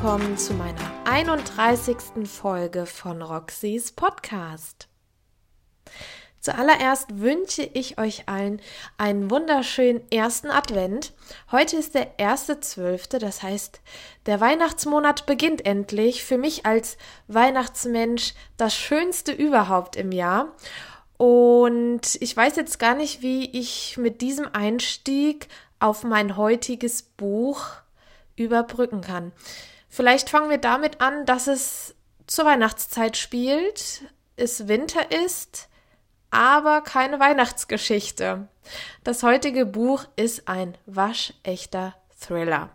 willkommen zu meiner 31. Folge von Roxys Podcast. Zuallererst wünsche ich euch allen einen wunderschönen ersten Advent. Heute ist der erste Zwölfte, das heißt, der Weihnachtsmonat beginnt endlich. Für mich als Weihnachtsmensch das Schönste überhaupt im Jahr. Und ich weiß jetzt gar nicht, wie ich mit diesem Einstieg auf mein heutiges Buch überbrücken kann. Vielleicht fangen wir damit an, dass es zur Weihnachtszeit spielt, es Winter ist, aber keine Weihnachtsgeschichte. Das heutige Buch ist ein waschechter Thriller.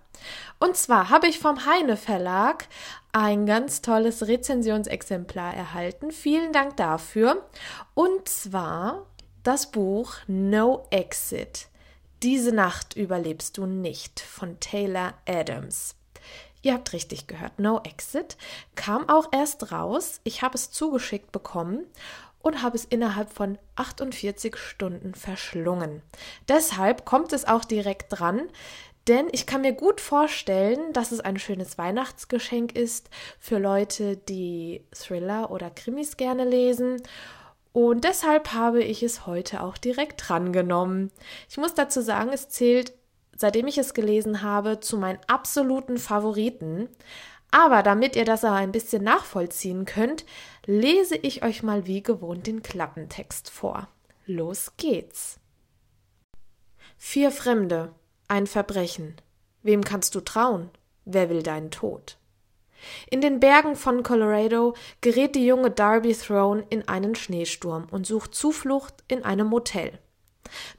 Und zwar habe ich vom Heine Verlag ein ganz tolles Rezensionsexemplar erhalten. Vielen Dank dafür. Und zwar das Buch No Exit. Diese Nacht überlebst du nicht von Taylor Adams. Ihr habt richtig gehört, No Exit kam auch erst raus. Ich habe es zugeschickt bekommen und habe es innerhalb von 48 Stunden verschlungen. Deshalb kommt es auch direkt dran, denn ich kann mir gut vorstellen, dass es ein schönes Weihnachtsgeschenk ist für Leute, die Thriller oder Krimis gerne lesen. Und deshalb habe ich es heute auch direkt drangenommen. Ich muss dazu sagen, es zählt, seitdem ich es gelesen habe, zu meinen absoluten Favoriten. Aber damit ihr das auch ein bisschen nachvollziehen könnt, lese ich euch mal wie gewohnt den Klappentext vor. Los geht's. Vier Fremde ein Verbrechen. Wem kannst du trauen? Wer will deinen Tod? In den Bergen von Colorado gerät die junge Darby Throne in einen Schneesturm und sucht Zuflucht in einem Motel.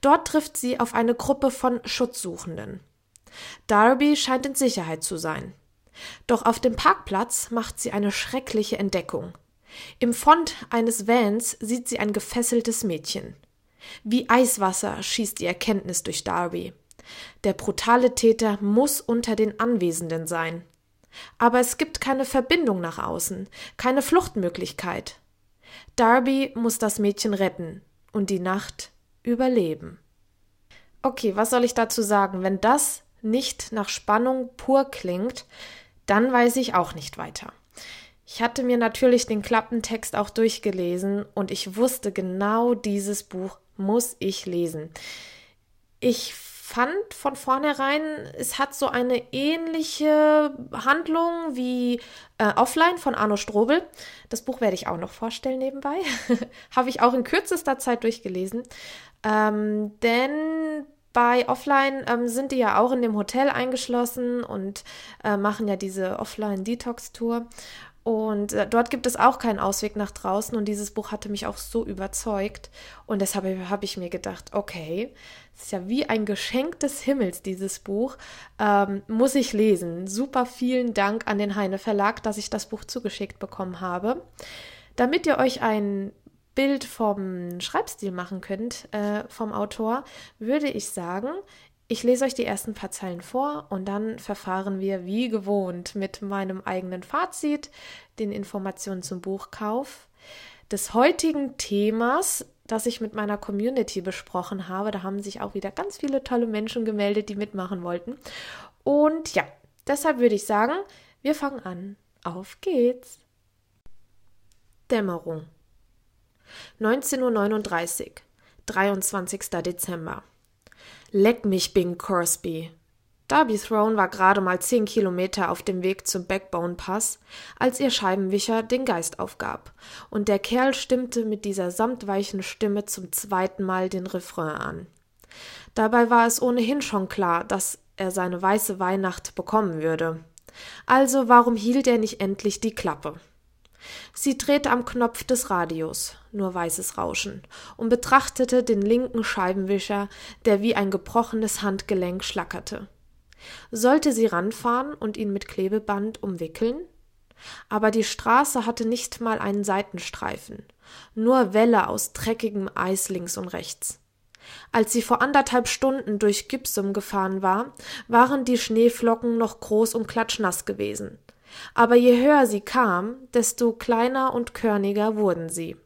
Dort trifft sie auf eine Gruppe von Schutzsuchenden. Darby scheint in Sicherheit zu sein. Doch auf dem Parkplatz macht sie eine schreckliche Entdeckung. Im Fond eines Vans sieht sie ein gefesseltes Mädchen. Wie Eiswasser schießt die Erkenntnis durch Darby. Der brutale Täter muss unter den Anwesenden sein. Aber es gibt keine Verbindung nach außen, keine Fluchtmöglichkeit. Darby muss das Mädchen retten und die Nacht überleben. Okay, was soll ich dazu sagen? Wenn das nicht nach Spannung pur klingt, dann weiß ich auch nicht weiter. Ich hatte mir natürlich den Klappentext auch durchgelesen und ich wusste genau dieses Buch muss ich lesen. Ich fand von vornherein, es hat so eine ähnliche Handlung wie äh, Offline von Arno Strobel. Das Buch werde ich auch noch vorstellen nebenbei. Habe ich auch in kürzester Zeit durchgelesen. Ähm, denn bei Offline ähm, sind die ja auch in dem Hotel eingeschlossen und äh, machen ja diese Offline-Detox-Tour. Und äh, dort gibt es auch keinen Ausweg nach draußen. Und dieses Buch hatte mich auch so überzeugt. Und deshalb habe ich mir gedacht, okay, es ist ja wie ein Geschenk des Himmels, dieses Buch. Ähm, muss ich lesen. Super vielen Dank an den Heine Verlag, dass ich das Buch zugeschickt bekommen habe. Damit ihr euch ein Bild vom Schreibstil machen könnt, äh, vom Autor, würde ich sagen, ich lese euch die ersten paar Zeilen vor und dann verfahren wir wie gewohnt mit meinem eigenen Fazit, den Informationen zum Buchkauf, des heutigen Themas, das ich mit meiner Community besprochen habe. Da haben sich auch wieder ganz viele tolle Menschen gemeldet, die mitmachen wollten. Und ja, deshalb würde ich sagen, wir fangen an. Auf geht's. Dämmerung. 19.39 Uhr, 23. Dezember. Leck mich, Bing Crosby. Darby Throne war gerade mal zehn Kilometer auf dem Weg zum Backbone Pass, als ihr Scheibenwischer den Geist aufgab, und der Kerl stimmte mit dieser samtweichen Stimme zum zweiten Mal den Refrain an. Dabei war es ohnehin schon klar, dass er seine weiße Weihnacht bekommen würde. Also warum hielt er nicht endlich die Klappe? Sie drehte am Knopf des Radios, nur weißes Rauschen, und betrachtete den linken Scheibenwischer, der wie ein gebrochenes Handgelenk schlackerte. Sollte sie ranfahren und ihn mit Klebeband umwickeln? Aber die Straße hatte nicht mal einen Seitenstreifen, nur Welle aus dreckigem Eis links und rechts. Als sie vor anderthalb Stunden durch Gipsum gefahren war, waren die Schneeflocken noch groß und klatschnass gewesen aber je höher sie kam, desto kleiner und körniger wurden sie.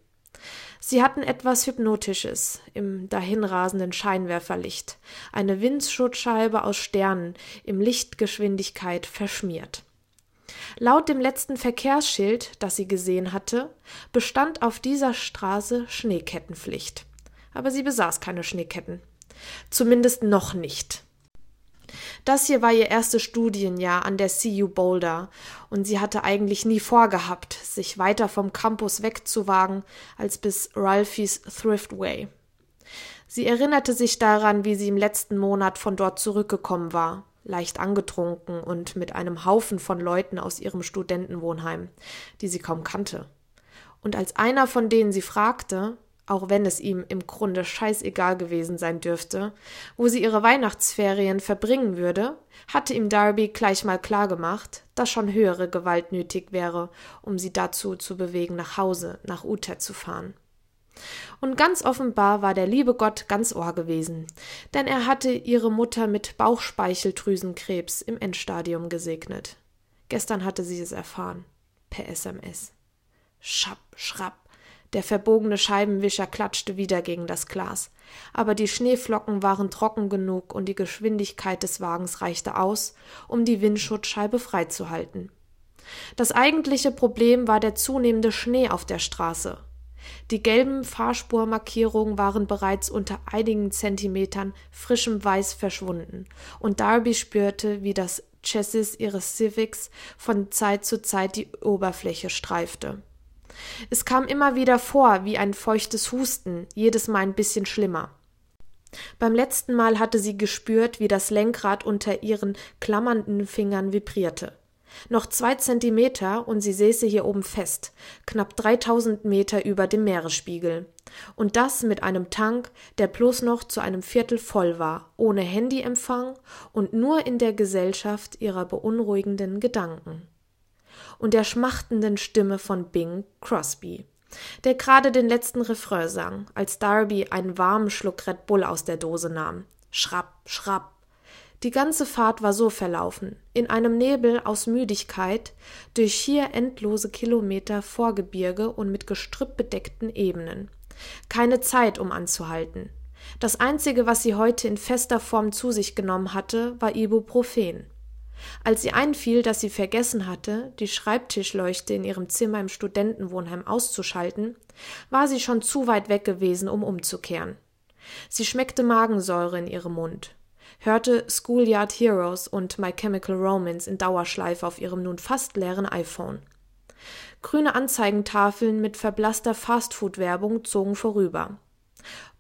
Sie hatten etwas Hypnotisches im dahinrasenden Scheinwerferlicht, eine Windschutzscheibe aus Sternen im Lichtgeschwindigkeit verschmiert. Laut dem letzten Verkehrsschild, das sie gesehen hatte, bestand auf dieser Straße Schneekettenpflicht. Aber sie besaß keine Schneeketten. Zumindest noch nicht. Das hier war ihr erstes Studienjahr an der CU Boulder und sie hatte eigentlich nie vorgehabt, sich weiter vom Campus wegzuwagen als bis Ralphies Thriftway. Sie erinnerte sich daran, wie sie im letzten Monat von dort zurückgekommen war, leicht angetrunken und mit einem Haufen von Leuten aus ihrem Studentenwohnheim, die sie kaum kannte. Und als einer von denen sie fragte, auch wenn es ihm im Grunde scheißegal gewesen sein dürfte, wo sie ihre Weihnachtsferien verbringen würde, hatte ihm Darby gleich mal klargemacht, dass schon höhere Gewalt nötig wäre, um sie dazu zu bewegen, nach Hause, nach Utah zu fahren. Und ganz offenbar war der liebe Gott ganz Ohr gewesen, denn er hatte ihre Mutter mit Bauchspeicheldrüsenkrebs im Endstadium gesegnet. Gestern hatte sie es erfahren. Per SMS. Schapp, schrapp, der verbogene Scheibenwischer klatschte wieder gegen das Glas, aber die Schneeflocken waren trocken genug und die Geschwindigkeit des Wagens reichte aus, um die Windschutzscheibe freizuhalten. Das eigentliche Problem war der zunehmende Schnee auf der Straße. Die gelben Fahrspurmarkierungen waren bereits unter einigen Zentimetern frischem Weiß verschwunden, und Darby spürte, wie das Chassis ihres Civics von Zeit zu Zeit die Oberfläche streifte. Es kam immer wieder vor wie ein feuchtes Husten, jedes Mal ein bisschen schlimmer. Beim letzten Mal hatte sie gespürt, wie das Lenkrad unter ihren klammernden Fingern vibrierte. Noch zwei Zentimeter und sie säße hier oben fest, knapp 3000 Meter über dem Meeresspiegel. Und das mit einem Tank, der bloß noch zu einem Viertel voll war, ohne Handyempfang und nur in der Gesellschaft ihrer beunruhigenden Gedanken und der schmachtenden Stimme von Bing Crosby, der gerade den letzten Refrain sang, als Darby einen warmen Schluck Red Bull aus der Dose nahm. Schrapp, schrapp. Die ganze Fahrt war so verlaufen, in einem Nebel aus Müdigkeit, durch schier endlose Kilometer Vorgebirge und mit Gestrüpp bedeckten Ebenen. Keine Zeit, um anzuhalten. Das einzige, was sie heute in fester Form zu sich genommen hatte, war Ibuprofen. Als ihr einfiel, dass sie vergessen hatte, die Schreibtischleuchte in ihrem Zimmer im Studentenwohnheim auszuschalten, war sie schon zu weit weg gewesen, um umzukehren. Sie schmeckte Magensäure in ihrem Mund, hörte Schoolyard Heroes und My Chemical Romance in Dauerschleife auf ihrem nun fast leeren iPhone. Grüne Anzeigentafeln mit verblasster Fastfood-Werbung zogen vorüber.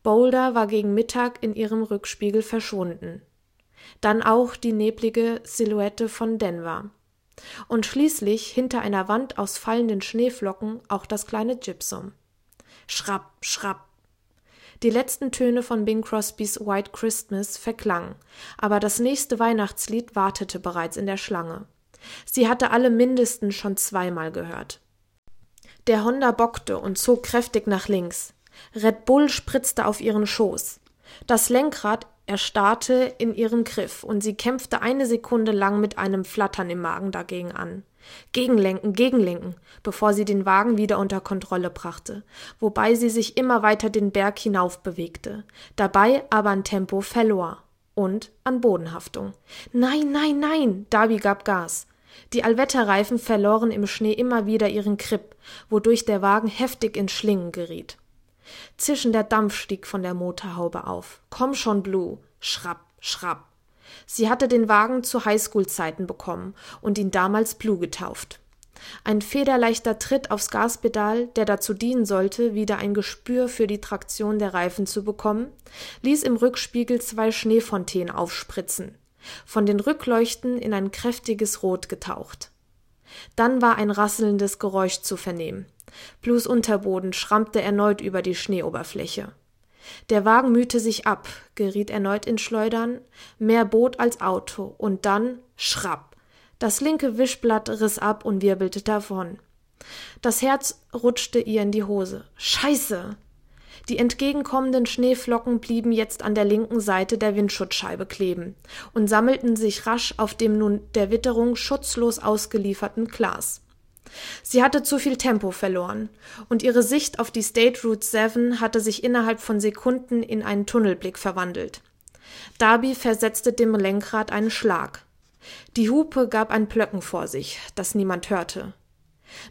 Boulder war gegen Mittag in ihrem Rückspiegel verschwunden dann auch die neblige Silhouette von Denver. Und schließlich hinter einer Wand aus fallenden Schneeflocken auch das kleine Gypsum. Schrapp, schrapp. Die letzten Töne von Bing Crosbys White Christmas verklangen, aber das nächste Weihnachtslied wartete bereits in der Schlange. Sie hatte alle mindestens schon zweimal gehört. Der Honda bockte und zog kräftig nach links. Red Bull spritzte auf ihren Schoß. Das Lenkrad erstarrte in ihrem Griff, und sie kämpfte eine Sekunde lang mit einem Flattern im Magen dagegen an. Gegenlenken, gegenlenken, bevor sie den Wagen wieder unter Kontrolle brachte, wobei sie sich immer weiter den Berg hinauf bewegte, dabei aber an Tempo verlor und an Bodenhaftung. Nein, nein, nein! Darby gab Gas. Die Allwetterreifen verloren im Schnee immer wieder ihren Grip, wodurch der Wagen heftig in Schlingen geriet. Zischender Dampf stieg von der Motorhaube auf. Komm schon, Blue. Schrapp, schrapp. Sie hatte den Wagen zu Highschool-Zeiten bekommen und ihn damals Blue getauft. Ein federleichter Tritt aufs Gaspedal, der dazu dienen sollte, wieder ein Gespür für die Traktion der Reifen zu bekommen, ließ im Rückspiegel zwei Schneefontänen aufspritzen, von den Rückleuchten in ein kräftiges Rot getaucht. Dann war ein rasselndes Geräusch zu vernehmen. Blues Unterboden schrammte erneut über die Schneeoberfläche. Der Wagen mühte sich ab, geriet erneut in Schleudern, mehr Boot als Auto, und dann schrapp. Das linke Wischblatt riss ab und wirbelte davon. Das Herz rutschte ihr in die Hose. Scheiße! Die entgegenkommenden Schneeflocken blieben jetzt an der linken Seite der Windschutzscheibe kleben und sammelten sich rasch auf dem nun der Witterung schutzlos ausgelieferten Glas. Sie hatte zu viel Tempo verloren, und ihre Sicht auf die State Route 7 hatte sich innerhalb von Sekunden in einen Tunnelblick verwandelt. Darby versetzte dem Lenkrad einen Schlag. Die Hupe gab ein Plöcken vor sich, das niemand hörte.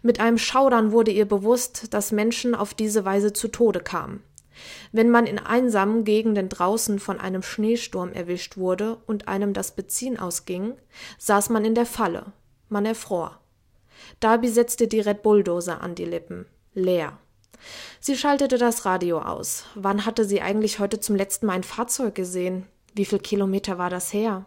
Mit einem Schaudern wurde ihr bewusst, dass Menschen auf diese Weise zu Tode kamen. Wenn man in einsamen Gegenden draußen von einem Schneesturm erwischt wurde und einem das Benzin ausging, saß man in der Falle. Man erfror. Darby setzte die Red Bull-Dose an die Lippen. Leer. Sie schaltete das Radio aus. Wann hatte sie eigentlich heute zum letzten Mal ein Fahrzeug gesehen? Wie viel Kilometer war das her?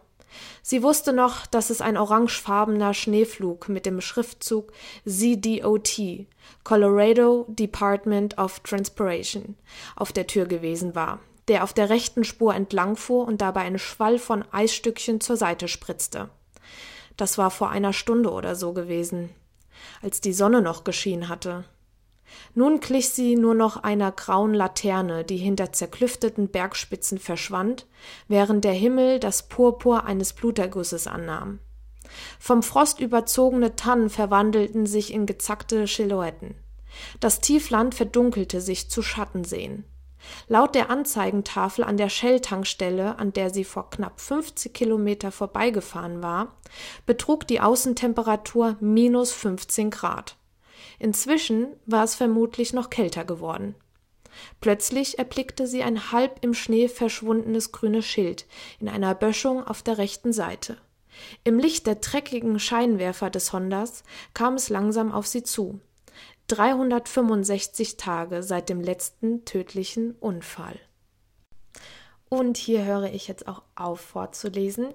Sie wusste noch, dass es ein orangefarbener Schneeflug mit dem Schriftzug CDOT, Colorado Department of Transpiration, auf der Tür gewesen war, der auf der rechten Spur entlangfuhr und dabei einen Schwall von Eisstückchen zur Seite spritzte. Das war vor einer Stunde oder so gewesen, als die Sonne noch geschienen hatte. Nun glich sie nur noch einer grauen Laterne, die hinter zerklüfteten Bergspitzen verschwand, während der Himmel das Purpur eines Blutergusses annahm. Vom Frost überzogene Tannen verwandelten sich in gezackte Silhouetten. Das Tiefland verdunkelte sich zu Schattenseen. Laut der Anzeigentafel an der Shell-Tankstelle, an der sie vor knapp 50 Kilometer vorbeigefahren war, betrug die Außentemperatur minus 15 Grad. Inzwischen war es vermutlich noch kälter geworden. Plötzlich erblickte sie ein halb im Schnee verschwundenes grünes Schild in einer Böschung auf der rechten Seite. Im Licht der dreckigen Scheinwerfer des Hondas kam es langsam auf sie zu. 365 Tage seit dem letzten tödlichen Unfall. Und hier höre ich jetzt auch auf vorzulesen.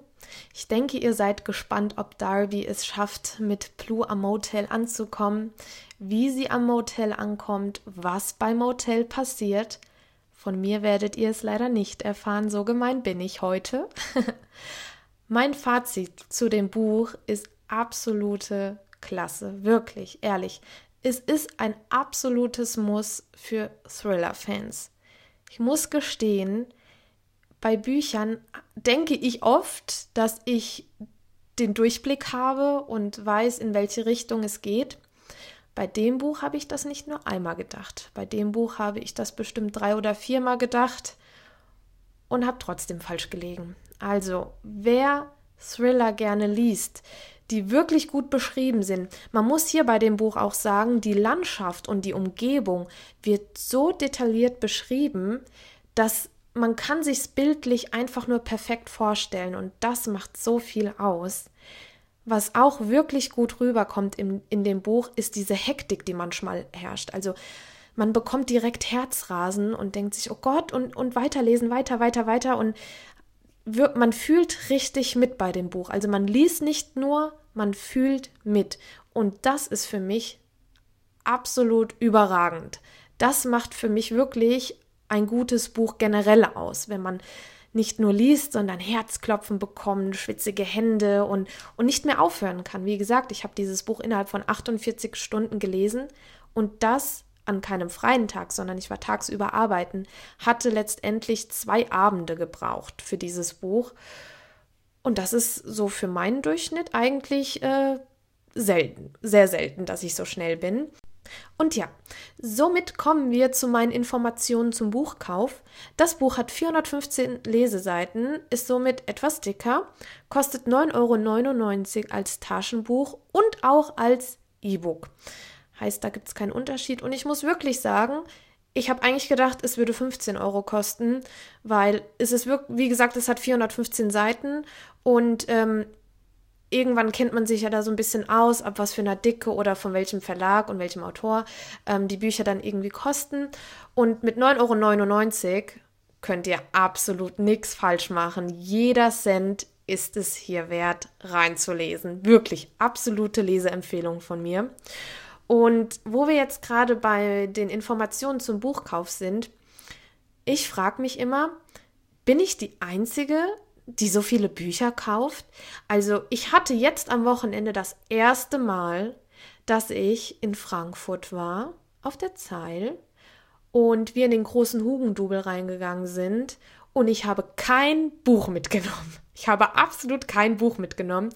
Ich denke, ihr seid gespannt, ob Darby es schafft, mit Blue am Motel anzukommen, wie sie am Motel ankommt, was beim Motel passiert. Von mir werdet ihr es leider nicht erfahren, so gemein bin ich heute. mein Fazit zu dem Buch ist absolute Klasse, wirklich, ehrlich. Es ist ein absolutes Muss für Thriller-Fans. Ich muss gestehen, bei Büchern denke ich oft, dass ich den Durchblick habe und weiß, in welche Richtung es geht. Bei dem Buch habe ich das nicht nur einmal gedacht. Bei dem Buch habe ich das bestimmt drei oder viermal gedacht und habe trotzdem falsch gelegen. Also, wer Thriller gerne liest, die wirklich gut beschrieben sind. Man muss hier bei dem Buch auch sagen, die Landschaft und die Umgebung wird so detailliert beschrieben, dass man kann sich's bildlich einfach nur perfekt vorstellen und das macht so viel aus. Was auch wirklich gut rüberkommt in, in dem Buch, ist diese Hektik, die manchmal herrscht. Also man bekommt direkt Herzrasen und denkt sich, oh Gott, und, und weiterlesen, weiter, weiter, weiter. Und man fühlt richtig mit bei dem Buch. Also man liest nicht nur, man fühlt mit. Und das ist für mich absolut überragend. Das macht für mich wirklich ein gutes Buch generell aus, wenn man nicht nur liest, sondern Herzklopfen bekommt, schwitzige Hände und, und nicht mehr aufhören kann. Wie gesagt, ich habe dieses Buch innerhalb von 48 Stunden gelesen und das an keinem freien Tag, sondern ich war tagsüber arbeiten, hatte letztendlich zwei Abende gebraucht für dieses Buch. Und das ist so für meinen Durchschnitt eigentlich äh, selten, sehr selten, dass ich so schnell bin. Und ja, somit kommen wir zu meinen Informationen zum Buchkauf. Das Buch hat 415 Leseseiten, ist somit etwas dicker, kostet 9,99 Euro als Taschenbuch und auch als E-Book. Heißt, da gibt es keinen Unterschied. Und ich muss wirklich sagen, ich habe eigentlich gedacht, es würde 15 Euro kosten, weil es ist wirklich, wie gesagt, es hat 415 Seiten und ähm, irgendwann kennt man sich ja da so ein bisschen aus, ab was für einer Dicke oder von welchem Verlag und welchem Autor ähm, die Bücher dann irgendwie kosten. Und mit 9,99 Euro könnt ihr absolut nichts falsch machen. Jeder Cent ist es hier wert, reinzulesen. Wirklich absolute Leseempfehlung von mir. Und wo wir jetzt gerade bei den Informationen zum Buchkauf sind, ich frage mich immer, bin ich die Einzige, die so viele Bücher kauft. Also ich hatte jetzt am Wochenende das erste Mal, dass ich in Frankfurt war, auf der Zeil, und wir in den großen Hugendubel reingegangen sind und ich habe kein Buch mitgenommen. Ich habe absolut kein Buch mitgenommen.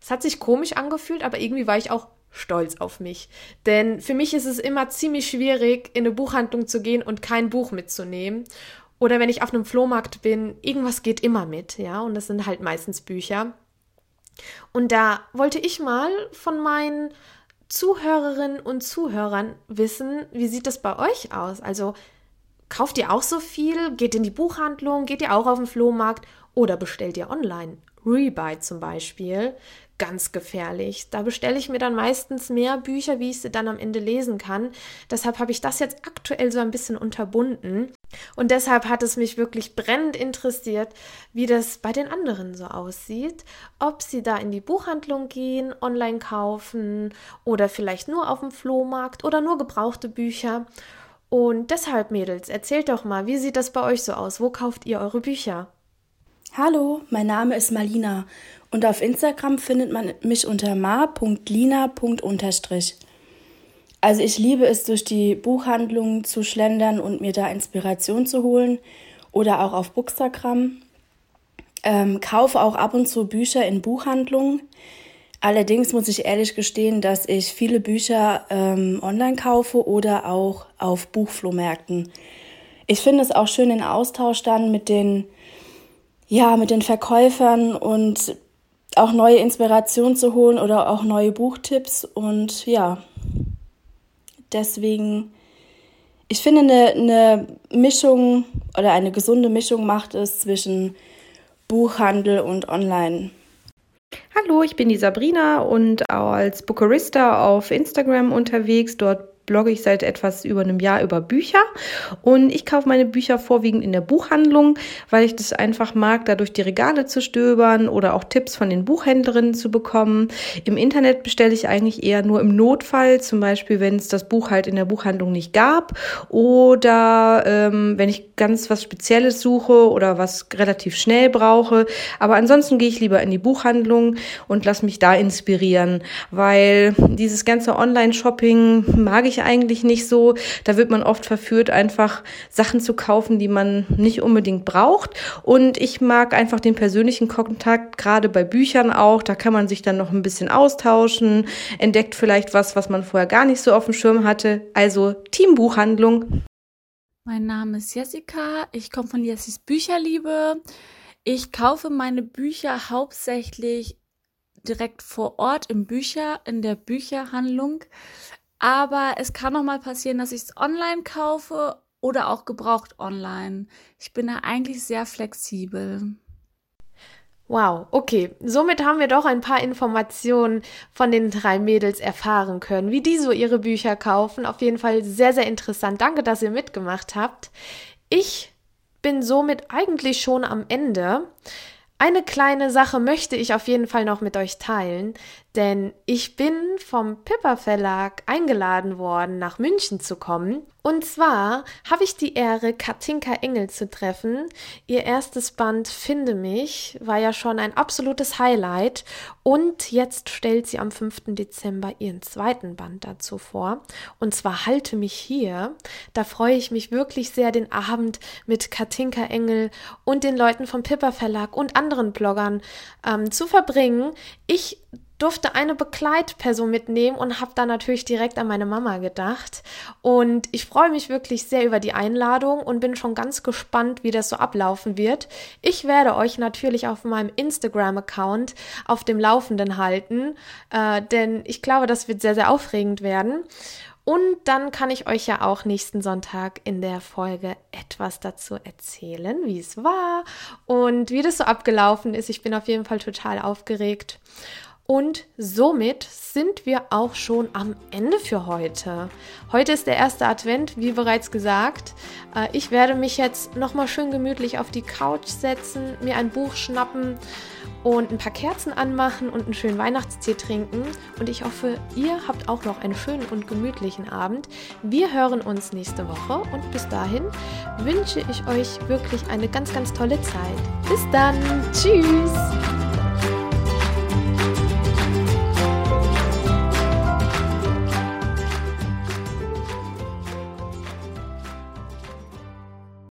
Es hat sich komisch angefühlt, aber irgendwie war ich auch stolz auf mich. Denn für mich ist es immer ziemlich schwierig, in eine Buchhandlung zu gehen und kein Buch mitzunehmen. Oder wenn ich auf einem Flohmarkt bin, irgendwas geht immer mit, ja, und das sind halt meistens Bücher. Und da wollte ich mal von meinen Zuhörerinnen und Zuhörern wissen, wie sieht das bei euch aus? Also kauft ihr auch so viel? Geht in die Buchhandlung? Geht ihr auch auf den Flohmarkt? Oder bestellt ihr online? Rebuy zum Beispiel ganz gefährlich. Da bestelle ich mir dann meistens mehr Bücher, wie ich sie dann am Ende lesen kann. Deshalb habe ich das jetzt aktuell so ein bisschen unterbunden. Und deshalb hat es mich wirklich brennend interessiert, wie das bei den anderen so aussieht. Ob sie da in die Buchhandlung gehen, online kaufen oder vielleicht nur auf dem Flohmarkt oder nur gebrauchte Bücher. Und deshalb, Mädels, erzählt doch mal, wie sieht das bei euch so aus? Wo kauft ihr eure Bücher? Hallo, mein Name ist Malina und auf Instagram findet man mich unter ma.lina. Also ich liebe es, durch die Buchhandlungen zu schlendern und mir da Inspiration zu holen oder auch auf Bookstagram. Ähm, kaufe auch ab und zu Bücher in Buchhandlungen. Allerdings muss ich ehrlich gestehen, dass ich viele Bücher ähm, online kaufe oder auch auf Buchflohmärkten. Ich finde es auch schön, den Austausch dann mit den ja, mit den Verkäufern und auch neue Inspiration zu holen oder auch neue Buchtipps. Und ja, deswegen, ich finde, eine, eine Mischung oder eine gesunde Mischung macht es zwischen Buchhandel und Online. Hallo, ich bin die Sabrina und als Bookerista auf Instagram unterwegs. Dort blogge ich seit etwas über einem Jahr über Bücher und ich kaufe meine Bücher vorwiegend in der Buchhandlung, weil ich das einfach mag, da durch die Regale zu stöbern oder auch Tipps von den Buchhändlerinnen zu bekommen. Im Internet bestelle ich eigentlich eher nur im Notfall, zum Beispiel wenn es das Buch halt in der Buchhandlung nicht gab oder ähm, wenn ich ganz was Spezielles suche oder was relativ schnell brauche. Aber ansonsten gehe ich lieber in die Buchhandlung und lasse mich da inspirieren, weil dieses ganze Online-Shopping mag ich eigentlich nicht so. Da wird man oft verführt, einfach Sachen zu kaufen, die man nicht unbedingt braucht. Und ich mag einfach den persönlichen Kontakt, gerade bei Büchern auch. Da kann man sich dann noch ein bisschen austauschen, entdeckt vielleicht was, was man vorher gar nicht so auf dem Schirm hatte. Also Teambuchhandlung. Mein Name ist Jessica. Ich komme von Jessis Bücherliebe. Ich kaufe meine Bücher hauptsächlich direkt vor Ort im Bücher, in der Bücherhandlung. Aber es kann auch mal passieren, dass ich es online kaufe oder auch gebraucht online. Ich bin da eigentlich sehr flexibel. Wow, okay. Somit haben wir doch ein paar Informationen von den drei Mädels erfahren können, wie die so ihre Bücher kaufen. Auf jeden Fall sehr, sehr interessant. Danke, dass ihr mitgemacht habt. Ich bin somit eigentlich schon am Ende. Eine kleine Sache möchte ich auf jeden Fall noch mit euch teilen, denn ich bin vom Pippa Verlag eingeladen worden, nach München zu kommen. Und zwar habe ich die Ehre, Katinka Engel zu treffen. Ihr erstes Band Finde mich war ja schon ein absolutes Highlight und jetzt stellt sie am 5. Dezember ihren zweiten Band dazu vor. Und zwar Halte mich hier. Da freue ich mich wirklich sehr, den Abend mit Katinka Engel und den Leuten vom Pippa Verlag und anderen Bloggern ähm, zu verbringen. Ich durfte eine Begleitperson mitnehmen und habe da natürlich direkt an meine Mama gedacht. Und ich freue mich wirklich sehr über die Einladung und bin schon ganz gespannt, wie das so ablaufen wird. Ich werde euch natürlich auf meinem Instagram-Account auf dem Laufenden halten, äh, denn ich glaube, das wird sehr, sehr aufregend werden. Und dann kann ich euch ja auch nächsten Sonntag in der Folge etwas dazu erzählen, wie es war und wie das so abgelaufen ist. Ich bin auf jeden Fall total aufgeregt. Und somit sind wir auch schon am Ende für heute. Heute ist der erste Advent, wie bereits gesagt. Äh, ich werde mich jetzt nochmal schön gemütlich auf die Couch setzen, mir ein Buch schnappen und ein paar Kerzen anmachen und einen schönen Weihnachtstee trinken. Und ich hoffe, ihr habt auch noch einen schönen und gemütlichen Abend. Wir hören uns nächste Woche und bis dahin wünsche ich euch wirklich eine ganz, ganz tolle Zeit. Bis dann. Tschüss.